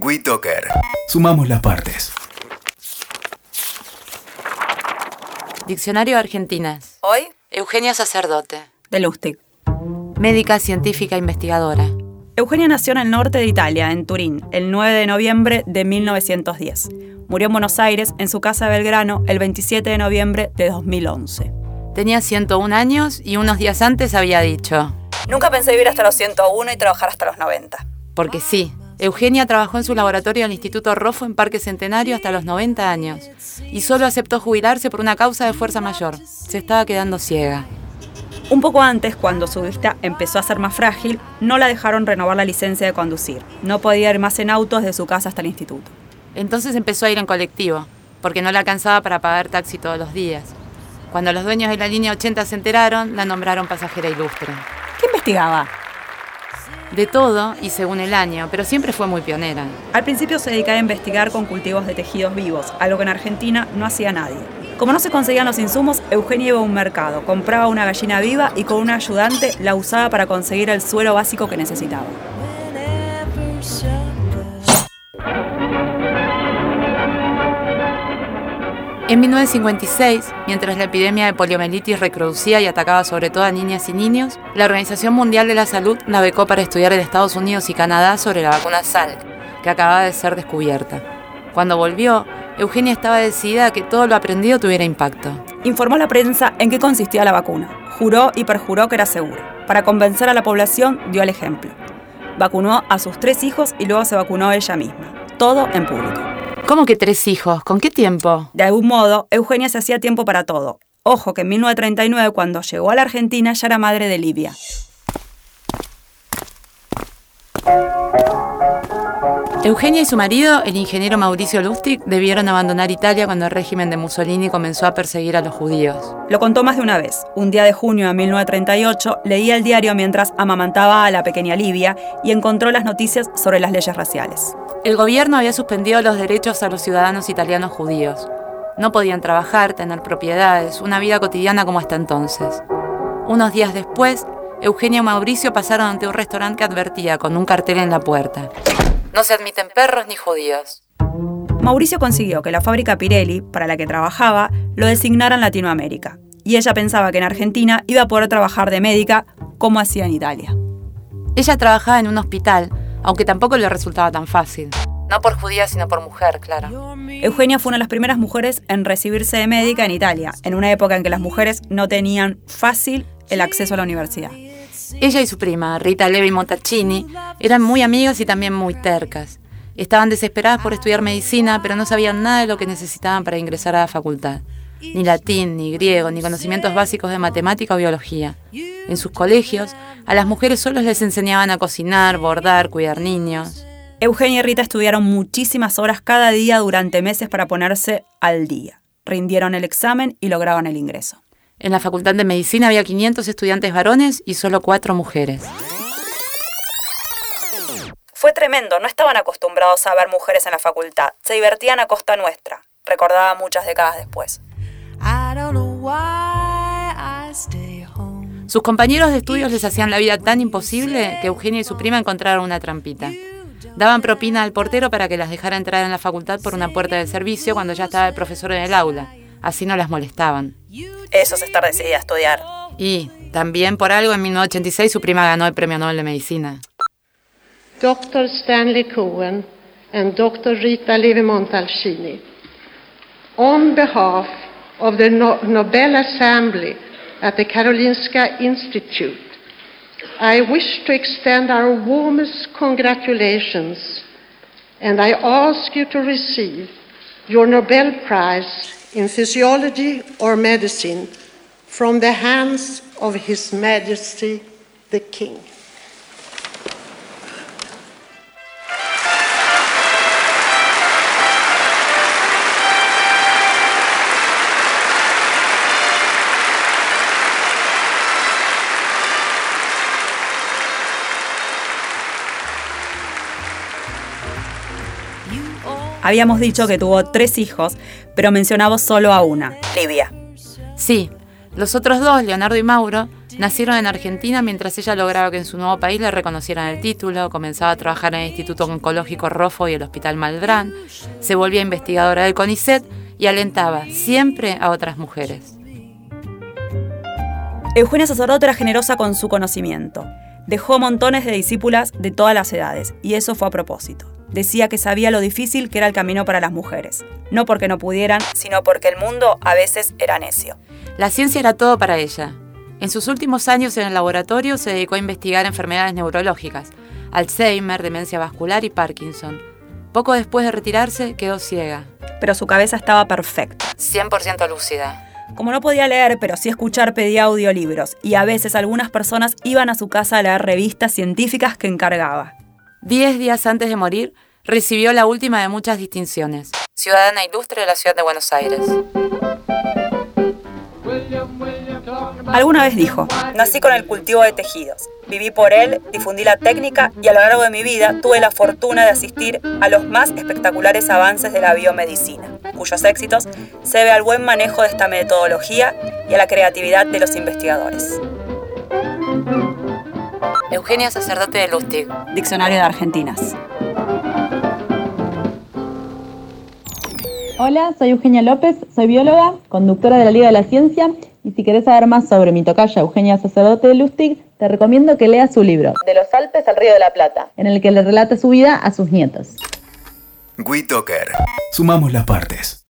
WeToker. Sumamos las partes. Diccionario de Argentinas. Hoy, Eugenia Sacerdote. de Lustig. Médica, científica, investigadora. Eugenia nació en el norte de Italia, en Turín, el 9 de noviembre de 1910. Murió en Buenos Aires, en su casa de Belgrano, el 27 de noviembre de 2011. Tenía 101 años y unos días antes había dicho, Nunca pensé vivir hasta los 101 y trabajar hasta los 90. porque sí, Eugenia trabajó en su laboratorio del Instituto Rofo en Parque Centenario hasta los 90 años y solo aceptó jubilarse por una causa de fuerza mayor. Se estaba quedando ciega. Un poco antes, cuando su vista empezó a ser más frágil, no la dejaron renovar la licencia de conducir. No podía ir más en auto desde su casa hasta el instituto. Entonces empezó a ir en colectivo, porque no la alcanzaba para pagar taxi todos los días. Cuando los dueños de la línea 80 se enteraron, la nombraron pasajera ilustre. ¿Qué investigaba? De todo y según el año, pero siempre fue muy pionera. Al principio se dedicaba a investigar con cultivos de tejidos vivos, algo que en Argentina no hacía nadie. Como no se conseguían los insumos, Eugenia iba a un mercado, compraba una gallina viva y con un ayudante la usaba para conseguir el suelo básico que necesitaba. En 1956, mientras la epidemia de poliomielitis reproducía y atacaba sobre todo a niñas y niños, la Organización Mundial de la Salud la becó para estudiar en Estados Unidos y Canadá sobre la vacuna Salk, que acababa de ser descubierta. Cuando volvió, Eugenia estaba decidida a que todo lo aprendido tuviera impacto. Informó a la prensa en qué consistía la vacuna. Juró y perjuró que era segura. Para convencer a la población, dio el ejemplo. Vacunó a sus tres hijos y luego se vacunó ella misma. Todo en público. ¿Cómo que tres hijos? ¿Con qué tiempo? De algún modo, Eugenia se hacía tiempo para todo. Ojo que en 1939, cuando llegó a la Argentina, ya era madre de Livia. Eugenia y su marido, el ingeniero Mauricio Lustig, debieron abandonar Italia cuando el régimen de Mussolini comenzó a perseguir a los judíos. Lo contó más de una vez. Un día de junio de 1938 leía el diario mientras amamantaba a la pequeña Livia y encontró las noticias sobre las leyes raciales. El gobierno había suspendido los derechos a los ciudadanos italianos judíos. No podían trabajar, tener propiedades, una vida cotidiana como hasta entonces. Unos días después, Eugenia y Mauricio pasaron ante un restaurante que advertía con un cartel en la puerta. No se admiten perros ni judíos. Mauricio consiguió que la fábrica Pirelli, para la que trabajaba, lo designara en Latinoamérica. Y ella pensaba que en Argentina iba a poder trabajar de médica como hacía en Italia. Ella trabajaba en un hospital, aunque tampoco le resultaba tan fácil. No por judía, sino por mujer, claro. Eugenia fue una de las primeras mujeres en recibirse de médica en Italia, en una época en que las mujeres no tenían fácil el acceso a la universidad. Ella y su prima, Rita Levi Montalcini, eran muy amigas y también muy tercas. Estaban desesperadas por estudiar medicina, pero no sabían nada de lo que necesitaban para ingresar a la facultad. Ni latín, ni griego, ni conocimientos básicos de matemática o biología. En sus colegios, a las mujeres solo les enseñaban a cocinar, bordar, cuidar niños. Eugenia y Rita estudiaron muchísimas horas cada día durante meses para ponerse al día. Rindieron el examen y lograron el ingreso. En la Facultad de Medicina había 500 estudiantes varones y solo cuatro mujeres. Fue tremendo, no estaban acostumbrados a ver mujeres en la facultad. Se divertían a costa nuestra, recordaba muchas décadas después. Sus compañeros de estudios les hacían la vida tan imposible que Eugenia y su prima encontraron una trampita. Daban propina al portero para que las dejara entrar en la facultad por una puerta del servicio cuando ya estaba el profesor en el aula. Así no las molestaban. Eso es estar decidida a estudiar. Y también por algo en 1986 su prima ganó el Premio Nobel de Medicina. Dr. Stanley Cohen and Dr. Rita Levi Montalcini. On behalf of the no- Nobel Assembly at the Karolinska Institute, I wish to extend our warmest congratulations and I ask you to receive your Nobel Prize in Physiology or Medicine from the hands of His Majesty the King. Habíamos dicho que tuvo tres hijos, pero mencionamos solo a una, Livia. Sí, los otros dos, Leonardo y Mauro, Nacieron en Argentina mientras ella lograba que en su nuevo país le reconocieran el título, comenzaba a trabajar en el Instituto Oncológico Rofo y el Hospital Malbrán, se volvía investigadora del CONICET y alentaba siempre a otras mujeres. Eugenia Sacerdote era generosa con su conocimiento. Dejó montones de discípulas de todas las edades, y eso fue a propósito. Decía que sabía lo difícil que era el camino para las mujeres, no porque no pudieran, sino porque el mundo a veces era necio. La ciencia era todo para ella. En sus últimos años en el laboratorio se dedicó a investigar enfermedades neurológicas, Alzheimer, demencia vascular y Parkinson. Poco después de retirarse quedó ciega. Pero su cabeza estaba perfecta. 100% lúcida. Como no podía leer, pero sí escuchar, pedía audiolibros, y a veces algunas personas iban a su casa a leer revistas científicas que encargaba. Diez días antes de morir, recibió la última de muchas distinciones, Ciudadana Ilustre de la Ciudad de Buenos Aires. Alguna vez dijo, nací con el cultivo de tejidos, viví por él, difundí la técnica y a lo largo de mi vida tuve la fortuna de asistir a los más espectaculares avances de la biomedicina, cuyos éxitos se ve al buen manejo de esta metodología y a la creatividad de los investigadores. Eugenia Sacerdote de Lustig. Diccionario de Argentinas. Hola, soy Eugenia López, soy bióloga, conductora de la Liga de la Ciencia y si querés saber más sobre mi tocaya Eugenia Sacerdote de Lustig, te recomiendo que leas su libro, De los Alpes al Río de la Plata, en el que le relata su vida a sus nietos. WeToker. Sumamos las partes.